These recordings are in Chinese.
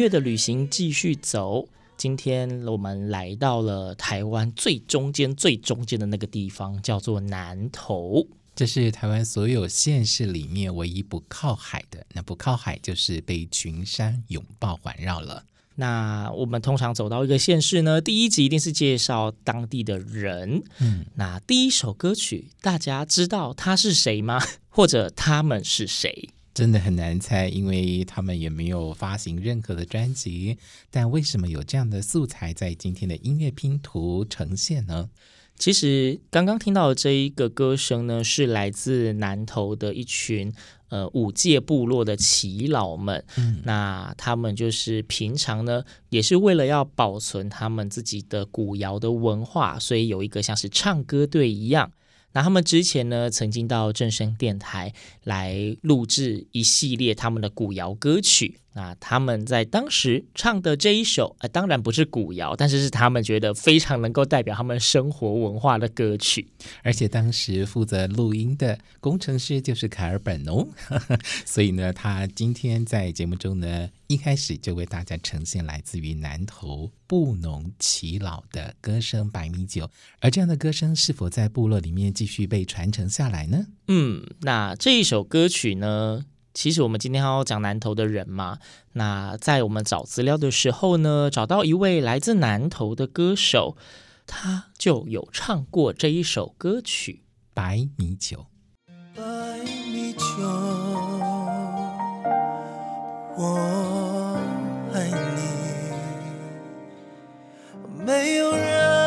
乐的旅行继续走，今天我们来到了台湾最中间、最中间的那个地方，叫做南投。这是台湾所有县市里面唯一不靠海的，那不靠海就是被群山拥抱环绕了。那我们通常走到一个县市呢，第一集一定是介绍当地的人。嗯，那第一首歌曲，大家知道他是谁吗？或者他们是谁？真的很难猜，因为他们也没有发行任何的专辑。但为什么有这样的素材在今天的音乐拼图呈现呢？其实刚刚听到的这一个歌声呢，是来自南投的一群呃五界部落的耆老们。嗯，那他们就是平常呢，也是为了要保存他们自己的古窑的文化，所以有一个像是唱歌队一样。那他们之前呢，曾经到正声电台来录制一系列他们的古谣歌曲。那他们在当时唱的这一首，呃，当然不是古谣，但是是他们觉得非常能够代表他们生活文化的歌曲。而且当时负责录音的工程师就是凯尔本哦，所以呢，他今天在节目中呢，一开始就为大家呈现来自于南投布农耆老的歌声《白米酒》。而这样的歌声是否在部落里面继续被传承下来呢？嗯，那这一首歌曲呢？其实我们今天要讲南投的人嘛，那在我们找资料的时候呢，找到一位来自南投的歌手，他就有唱过这一首歌曲《白米酒》。白米酒，我爱你，没有人。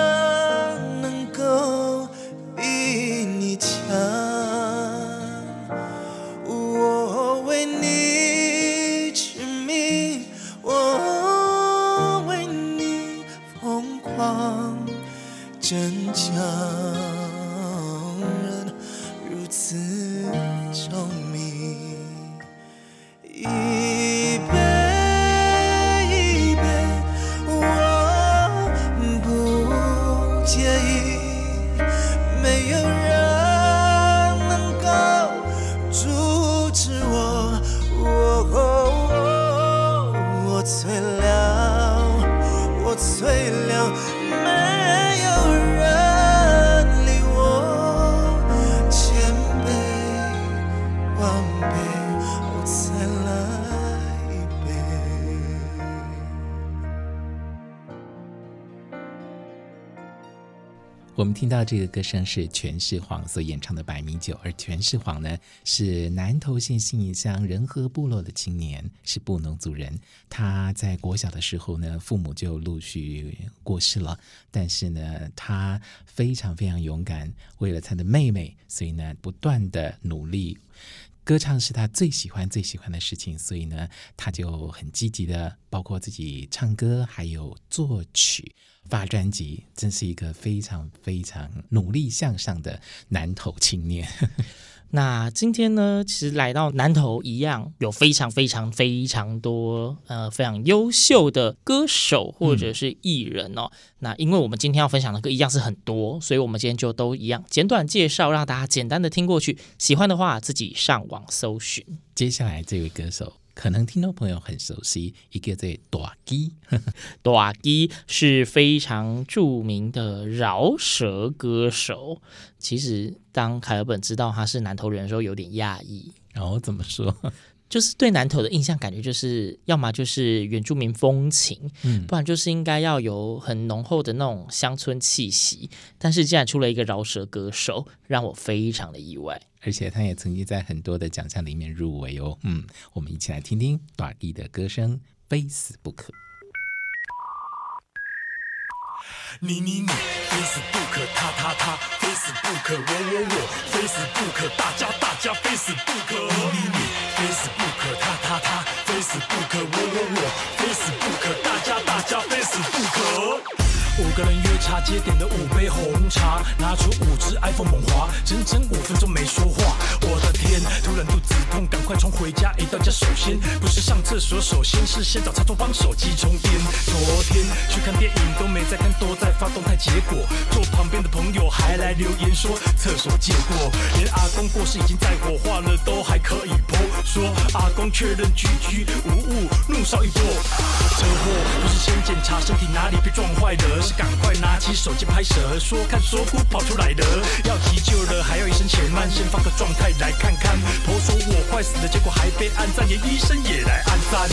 听到这个歌声是全世皇所演唱的《白米酒》，而全世皇呢是南投县信义乡仁和部落的青年，是布农族人。他在国小的时候呢，父母就陆续过世了，但是呢，他非常非常勇敢，为了他的妹妹，所以呢，不断的努力。歌唱是他最喜欢最喜欢的事情，所以呢，他就很积极的，包括自己唱歌，还有作曲、发专辑，真是一个非常非常努力向上的南头青年。那今天呢，其实来到南投一样，有非常非常非常多呃非常优秀的歌手或者是艺人哦。那因为我们今天要分享的歌一样是很多，所以我们今天就都一样简短介绍，让大家简单的听过去。喜欢的话自己上网搜寻。接下来这位歌手。可能听众朋友很熟悉，一个在大鸡，大鸡是非常著名的饶舌歌手。其实当凯尔本知道他是南投人的时候，有点讶异。然后怎么说？就是对南投的印象感觉就是，要么就是原住民风情，嗯，不然就是应该要有很浓厚的那种乡村气息。但是竟然出了一个饶舌歌手，让我非常的意外。而且他也曾经在很多的奖项里面入围哦。嗯，我们一起来听听大义的歌声，非死不可。你你你，非死不可，他他他，非死不可，我我我，非死不可，大家大家，非死不可。你你你，非死不可，他他他，非死不可，我我我，非死不可，大家大家，非死不可。五个人约茶接，点的五杯红茶，拿出五支 iPhone 猛滑，整整五分钟没说话。我的天，突然肚子痛，赶快冲回家。一到家首先不是上厕所，首先是先找插座帮手机充电。昨天去看电影都没在看，都在发动态，结果坐旁边的朋友还来留言说厕所借过。连阿公过世已经在火化了，都还可以 po，说阿公确认 GG 无误，怒烧一波。车祸不是先检查身体哪里被撞坏的。是赶快拿起手机拍摄，说看说哭跑出来的，要急救了还要一生钱，慢先放个状态来看看。婆说我快死了，结果还被按赞，连医生也来按赞。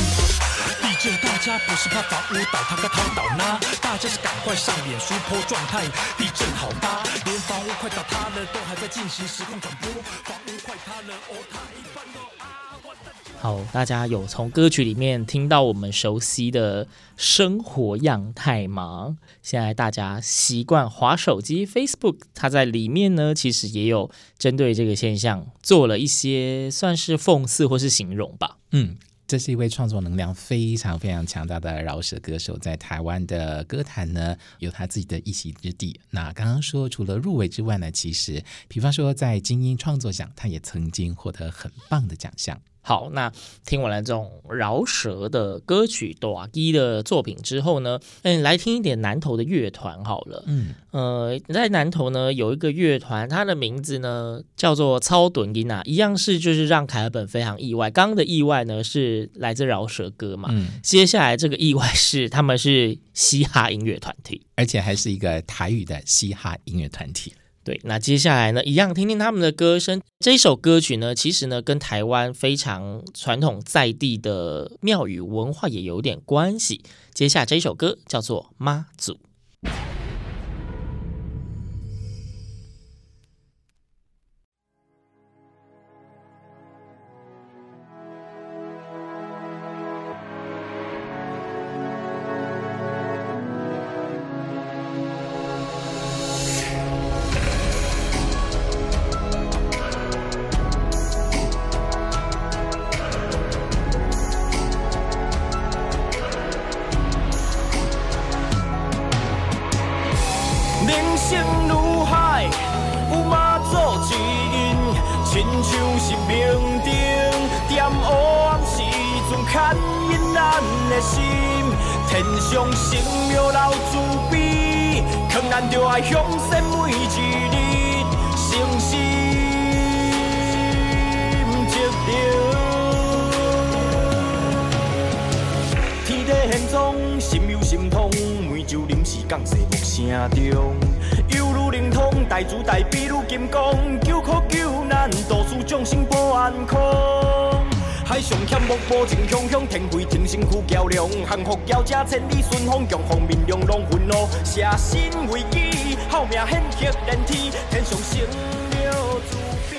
地震大家不是怕房屋倒塌个倒倒呢，大家是赶快上脸书坡状态。地震好大，连房屋快倒塌了都还在进行实况转播，房屋快塌了哦，塌一半哦。好，大家有从歌曲里面听到我们熟悉的生活样态吗？现在大家习惯滑手机，Facebook，它在里面呢，其实也有针对这个现象做了一些算是讽刺或是形容吧。嗯，这是一位创作能量非常非常强大的饶舌歌手，在台湾的歌坛呢有他自己的一席之地。那刚刚说除了入围之外呢，其实比方说在金音创作奖，他也曾经获得很棒的奖项。好，那听完了这种饶舌的歌曲、大支的作品之后呢，嗯，来听一点南投的乐团好了。嗯，呃，在南投呢有一个乐团，它的名字呢叫做草屯囡仔，一样是就是让凯尔本非常意外。刚刚的意外呢是来自饶舌歌嘛，嗯，接下来这个意外是他们是嘻哈音乐团体，而且还是一个台语的嘻哈音乐团体。对，那接下来呢，一样听听他们的歌声。这首歌曲呢，其实呢，跟台湾非常传统在地的庙宇文化也有点关系。接下这首歌叫做《妈祖》。幸福交加，千里顺风，强风面容拢愤怒，舍身为己，好命显赫连天，天上升了慈悲。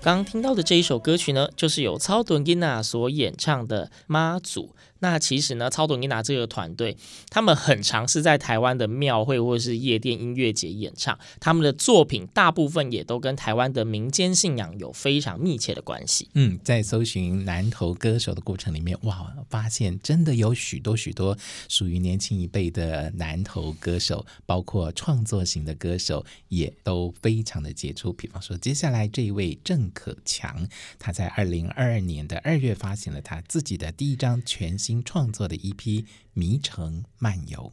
刚听到的这一首歌曲呢，就是由超屯囡仔所演唱的《妈祖》。那其实呢，草屯囡仔这个团队，他们很尝试在台湾的庙会或者是夜店音乐节演唱，他们的作品大部分也都跟台湾的民间信仰有非常密切的关系。嗯，在搜寻南投歌手的过程里面，哇，发现真的有许多许多属于年轻一辈的南投歌手，包括创作型的歌手，也都非常的杰出。比方说，接下来这一位郑可强，他在二零二二年的二月发行了他自己的第一张全新。新创作的一批《迷城漫游》。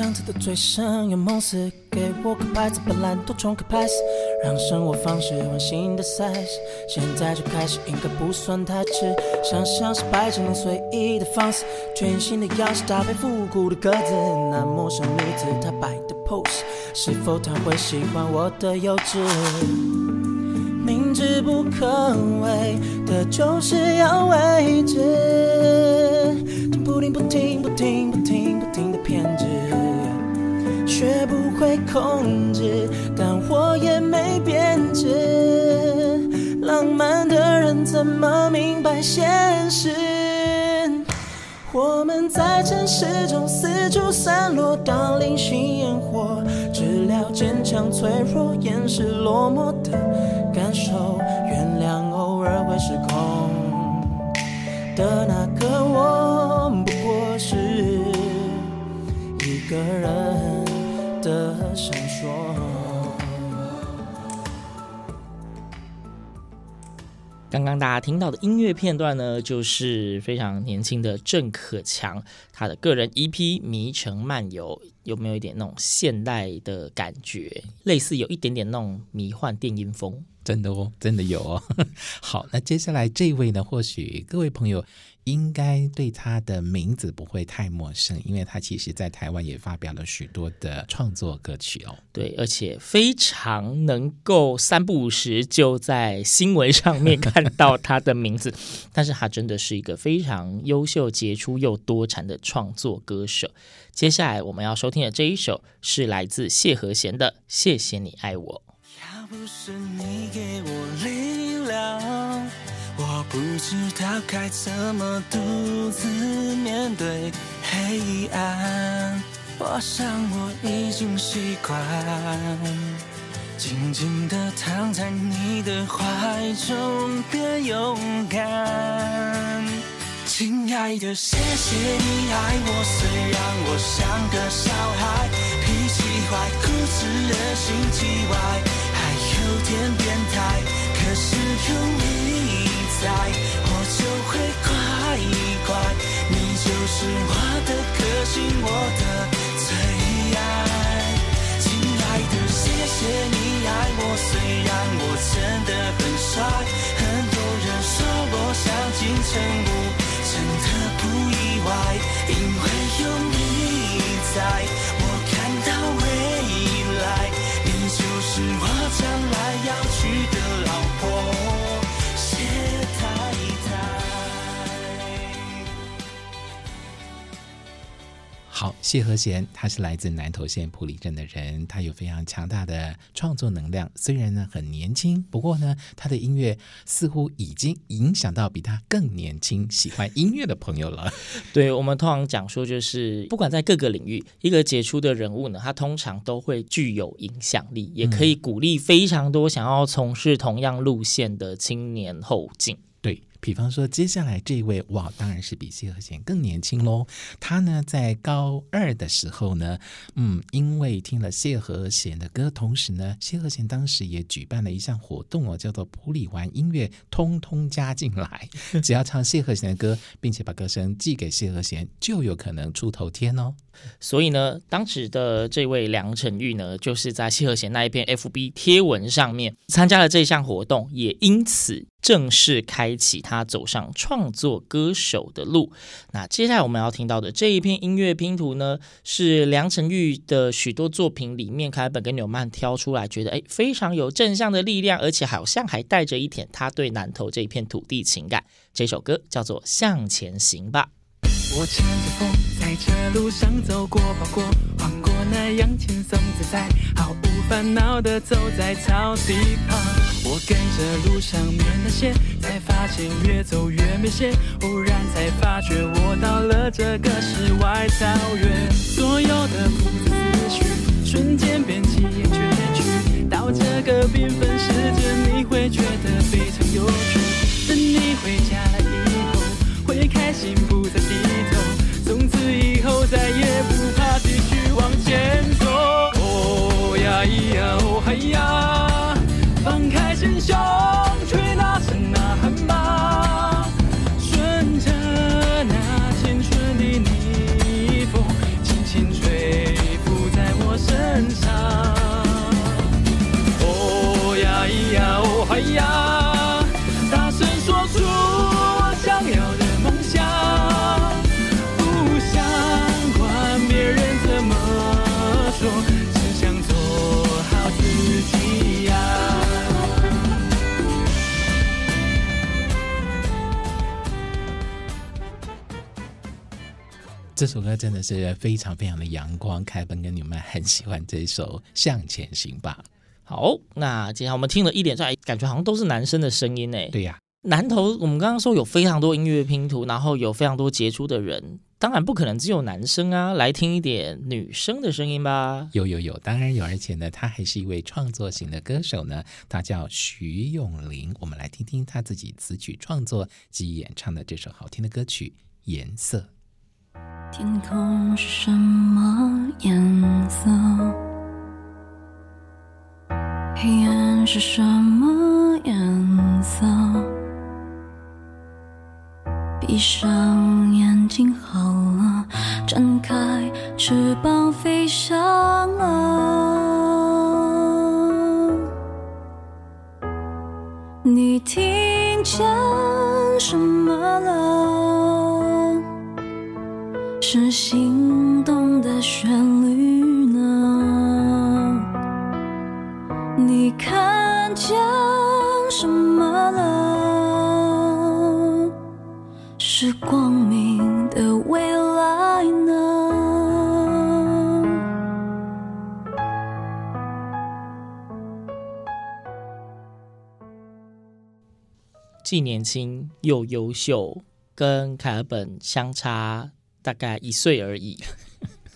样子的梦，给我个牌子，个。让生活方式换新的 size，现在就开始应该不算太迟。想象失败只能随意的放肆，全新的样式搭配复古的格子，那陌生女子她摆的 pose，是否她会喜欢我的幼稚？明知不可为的就是要为之，不停不停不停不停不停的偏执，学不会控制，但我也没变质。浪漫的人怎么明白现实？我们在城市中四处散落，当零星烟火，治疗坚强脆弱、掩饰落寞的感受。原谅偶尔会失控的那个我，不过是一个人的闪烁。刚刚大家听到的音乐片段呢，就是非常年轻的郑可强他的个人 EP《迷城漫游》，有没有一点那种现代的感觉？类似有一点点那种迷幻电音风，真的哦，真的有哦。好，那接下来这位呢，或许各位朋友。应该对他的名字不会太陌生，因为他其实在台湾也发表了许多的创作歌曲哦。对，而且非常能够三不五时就在新闻上面看到他的名字。但是他真的是一个非常优秀、杰出又多产的创作歌手。接下来我们要收听的这一首是来自谢和弦的《谢谢你爱我》。要不是你给我力量。我不知道该怎么独自面对黑暗，我想我已经习惯，静静地躺在你的怀中，变勇敢。亲爱的，谢谢你爱我，虽然我像个小孩，脾气坏，固执，热心机歪，还有点变态，可是有你。在我就会乖乖，你就是我的个性，我的最爱。亲爱的，谢谢你爱我，虽然我真的很帅，很多人说我像金城武，真的不意外，因为有你在，谢和弦，他是来自南投县埔里镇的人，他有非常强大的创作能量。虽然呢很年轻，不过呢他的音乐似乎已经影响到比他更年轻喜欢音乐的朋友了。对，我们通常讲说，就是不管在各个领域，一个杰出的人物呢，他通常都会具有影响力，也可以鼓励非常多想要从事同样路线的青年后进。比方说，接下来这一位哇，当然是比谢和弦更年轻喽。他呢，在高二的时候呢，嗯，因为听了谢和弦的歌，同时呢，谢和弦当时也举办了一项活动哦，叫做“普里玩音乐，通通加进来”。只要唱谢和弦的歌，并且把歌声寄给谢和弦，就有可能出头天哦。所以呢，当时的这位梁辰玉呢，就是在谢和弦那一篇 FB 贴文上面参加了这项活动，也因此。正式开启他走上创作歌手的路。那接下来我们要听到的这一篇音乐拼图呢，是梁辰玉的许多作品里面，凯本跟纽曼挑出来，觉得诶非常有正向的力量，而且好像还带着一点他对南投这一片土地情感。这首歌叫做《向前行吧》。我乘着风，在这路上走过，跑过，晃过那样轻松自在，毫无烦恼的走在草地旁。我跟着路上面那些，才发现越走越明显，忽然才发觉我到了这个世外桃源。所有的复杂思绪，瞬间变起眼绝句。到这个缤纷世界，你会觉得非常有趣。等你回家了以后，会开心不再低头，从此以后再也不怕继续往前走。哦呀咿呀哦嗨呀，放开心胸，去那山那汗吧，顺着那青春的逆风，轻轻吹拂在我身上。这首歌真的是非常非常的阳光，凯本跟你们很喜欢这首《向前行吧》。好，那接下来我们听了一连串，感觉好像都是男生的声音诶。对呀、啊，南投我们刚刚说有非常多音乐拼图，然后有非常多杰出的人，当然不可能只有男生啊，来听一点女生的声音吧。有有有，当然有，而且呢，他还是一位创作型的歌手呢，他叫徐永林。我们来听听他自己词曲创作及演唱的这首好听的歌曲《颜色》。天空是什么颜色？黑暗是什么颜色？闭上眼睛好了，展开翅膀飞翔了。你听见是心动的旋律呢。你看见什么了？是光明的未来呢？既年轻又优秀，跟凯尔本相差大概一岁而已。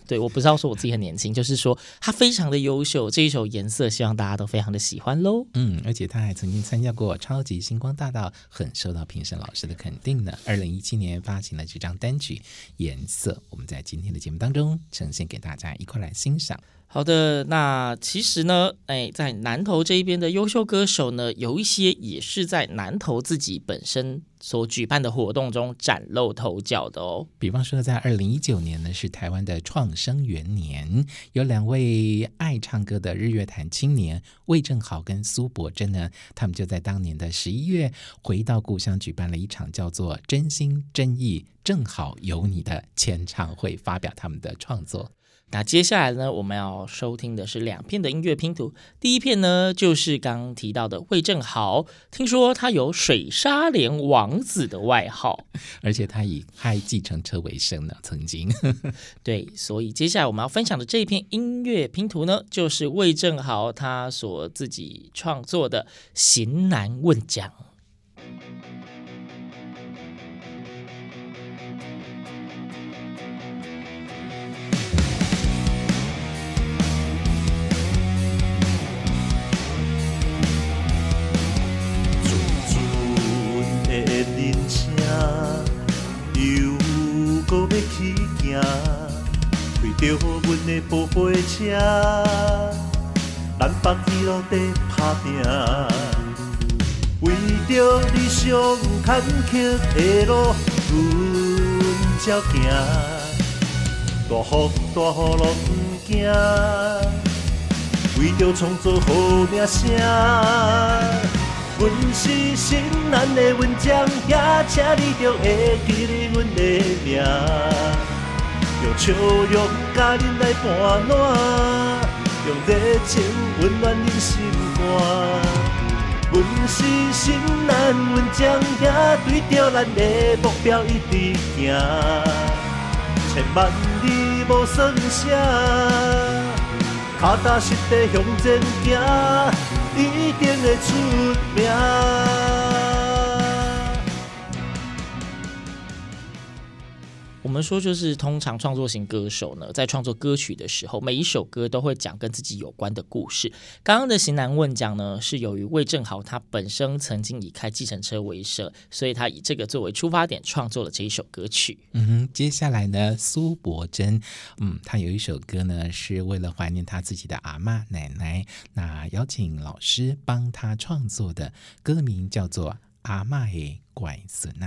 对，我不知道说我自己很年轻，就是说他非常的优秀。这一首颜色，希望大家都非常的喜欢喽。嗯，而且他还曾经参加过《超级星光大道》，很受到评审老师的肯定呢。二零一七年发行了这张单曲《颜色》，我们在今天的节目当中呈现给大家，一块来欣赏。好的，那其实呢，哎，在南投这一边的优秀歌手呢，有一些也是在南投自己本身所举办的活动中崭露头角的哦。比方说，在二零一九年呢，是台湾的创生元年，有两位爱唱歌的日月潭青年魏正豪跟苏柏珍呢，他们就在当年的十一月回到故乡举办了一场叫做“真心真意正好有你”的签唱会，发表他们的创作。那接下来呢，我们要收听的是两片的音乐拼图。第一片呢，就是刚刚提到的魏正豪，听说他有“水沙连王子”的外号，而且他以开计程车为生呢，曾经。对，所以接下来我们要分享的这一片音乐拼图呢，就是魏正豪他所自己创作的《型男问讲》。车，咱北一路在打拼，为着理想坎坷的路，阮才行。大雨大雨拢不惊，为着创造好名声。阮是新南的文章，也请你着会记得阮的名。用笑容甲恁来伴暖，用热情温暖恁心肝。阮是型男阮将也对着咱的目标一直行，千万里无算啥，脚踏实地向前行，一定会出名。我们说，就是通常创作型歌手呢，在创作歌曲的时候，每一首歌都会讲跟自己有关的故事。刚刚的型男问讲呢，是由于魏正豪他本身曾经以开计程车为生，所以他以这个作为出发点创作了这一首歌曲。嗯哼，接下来呢，苏柏珍，嗯，他有一首歌呢，是为了怀念他自己的阿嬷奶奶，那邀请老师帮他创作的歌名叫做《阿嬷的乖孙仔》。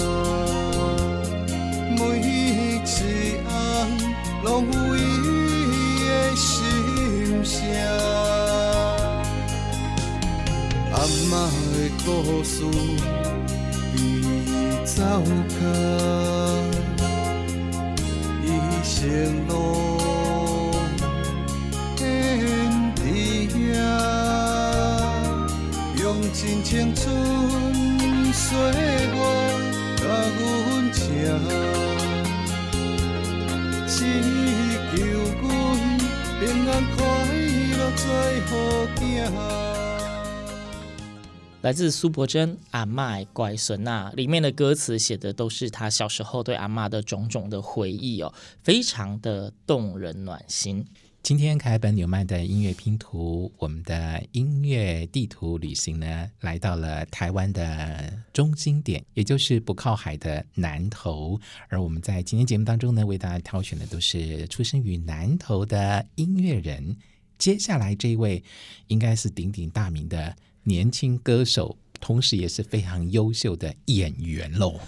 故事已走开，一生路献伫遐，用尽青春岁月甲阮情，只求阮平安快乐做好囝。来自苏柏珍《阿嬷乖孙》那里面的歌词写的都是他小时候对阿嬷的种种的回忆哦，非常的动人暖心。今天楷尔本纽曼的音乐拼图，我们的音乐地图旅行呢，来到了台湾的中心点，也就是不靠海的南投。而我们在今天节目当中呢，为大家挑选的都是出生于南投的音乐人。接下来这一位，应该是鼎鼎大名的。年轻歌手，同时也是非常优秀的演员喽。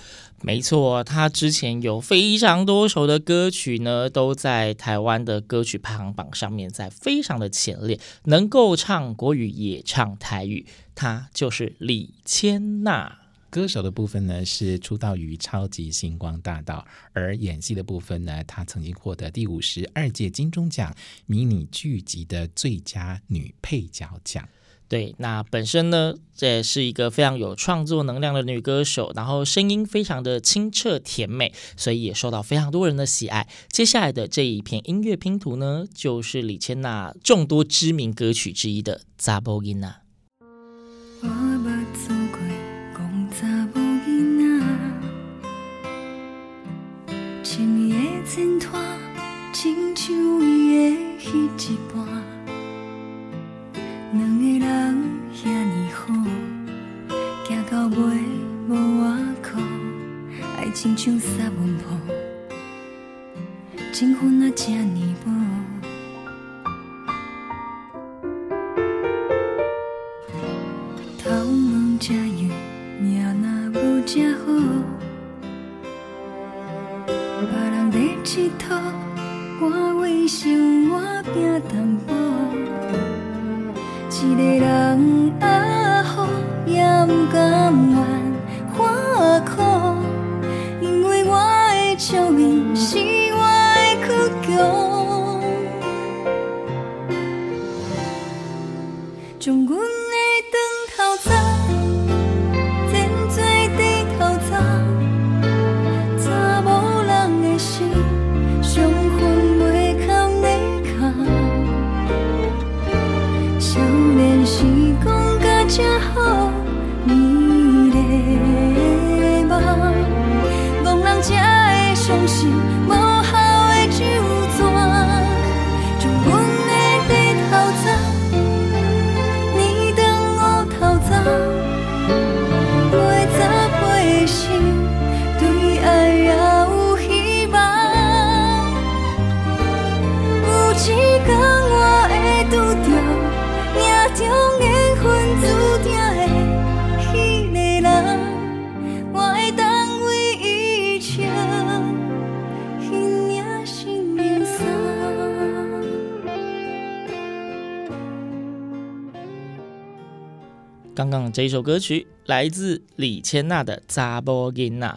没错，他之前有非常多首的歌曲呢，都在台湾的歌曲排行榜上面，在非常的前列，能够唱国语也唱台语，他就是李千娜。歌手的部分呢，是出道于超级星光大道，而演戏的部分呢，她曾经获得第五十二届金钟奖迷你剧集的最佳女配角奖。对，那本身呢，这也是一个非常有创作能量的女歌手，然后声音非常的清澈甜美，所以也受到非常多人的喜爱。接下来的这一片音乐拼图呢，就是李千娜众多知名歌曲之一的《查某囡仔》。两个人遐尼好，行到尾无外靠，爱情像三文鱼，情分啊这尼薄。头毛这油，命若无这好，别人在佚佗，我为生活拼淡薄。一个人也好，也不甘愿看苦，因为我的笑面是刚这一首歌曲来自李千娜的《查某囡仔》。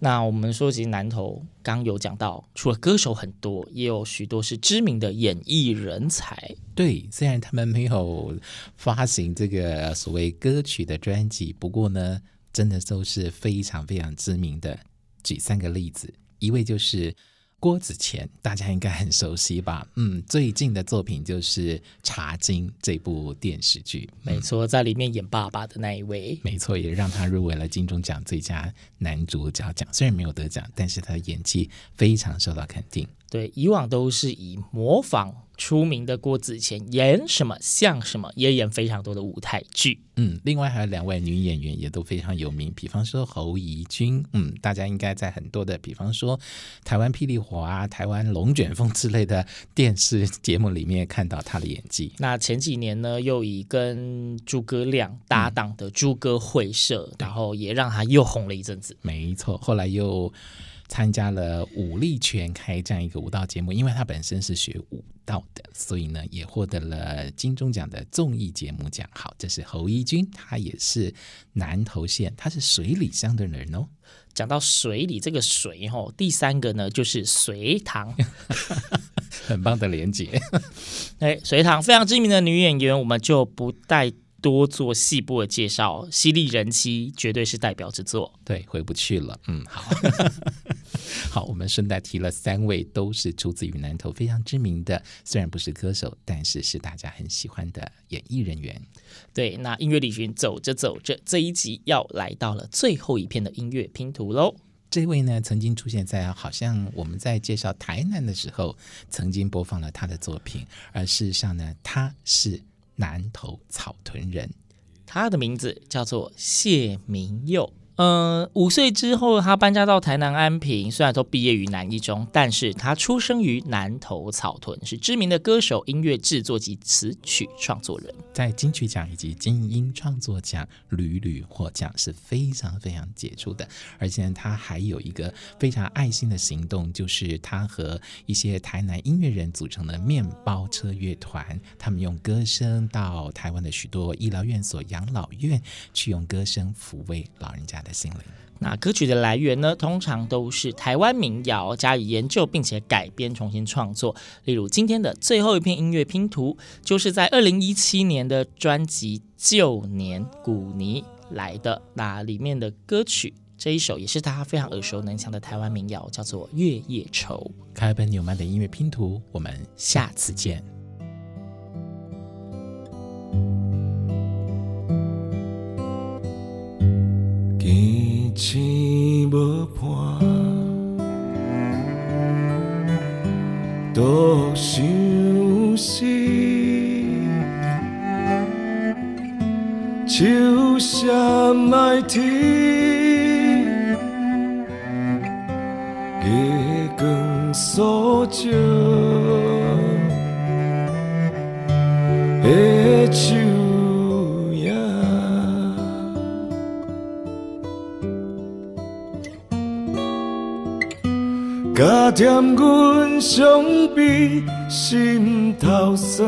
那我们说起南投，刚有讲到，除了歌手很多，也有许多是知名的演艺人才。对，虽然他们没有发行这个所谓歌曲的专辑，不过呢，真的都是非常非常知名的。举三个例子，一位就是。郭子乾，大家应该很熟悉吧？嗯，最近的作品就是《茶经》这部电视剧，没错，在里面演爸爸的那一位，没错，也让他入围了金钟奖最佳男主角奖。虽然没有得奖，但是他的演技非常受到肯定。对，以往都是以模仿。出名的郭子乾演什么像什么，也演非常多的舞台剧。嗯，另外还有两位女演员也都非常有名，比方说侯怡君，嗯，大家应该在很多的，比方说台湾霹雳火啊、台湾龙卷风之类的电视节目里面看到她的演技。那前几年呢，又以跟诸葛亮搭档的《诸葛会社》，嗯，然后也让她又红了一阵子。没错，后来又。参加了武力全开这样一个舞蹈节目，因为他本身是学舞蹈的，所以呢也获得了金钟奖的综艺节目奖。好，这是侯一君，他也是南投县，他是水里乡的人哦。讲到水里这个水吼，第三个呢就是隋唐，很棒的连结。哎，隋唐非常知名的女演员，我们就不带。多做细部的介绍，犀利人妻绝对是代表之作。对，回不去了。嗯，好，好，我们顺带提了三位，都是出自于南投非常知名的，虽然不是歌手，但是是大家很喜欢的演艺人员。对，那音乐旅行走着走着，这一集要来到了最后一片的音乐拼图喽。这位呢，曾经出现在好像我们在介绍台南的时候，曾经播放了他的作品，而事实上呢，他是。南头草屯人，他的名字叫做谢明佑。呃，五岁之后，他搬家到台南安平。虽然都毕业于南一中，但是他出生于南投草屯，是知名的歌手、音乐制作及词曲创作人，在金曲奖以及金音创作奖屡屡获奖，是非常非常杰出的。而且他还有一个非常爱心的行动，就是他和一些台南音乐人组成的面包车乐团，他们用歌声到台湾的许多医疗院所、养老院，去用歌声抚慰老人家的心灵。那歌曲的来源呢，通常都是台湾民谣加以研究，并且改编重新创作。例如今天的最后一篇音乐拼图，就是在二零一七年的专辑《旧年古尼》来的。那里面的歌曲这一首也是大家非常耳熟能详的台湾民谣，叫做《月夜愁》。开本纽曼的音乐拼图，我们下次见。天无伴，独相思，秋闪爱天，月光诉照，惦阮伤悲，心头酸，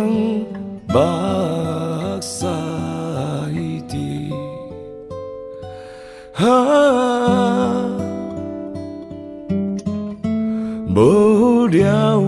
目屎滴。啊，无聊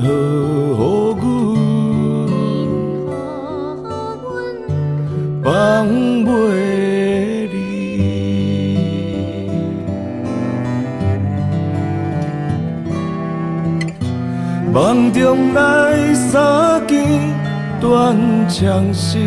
聊。梦中来相见，断肠时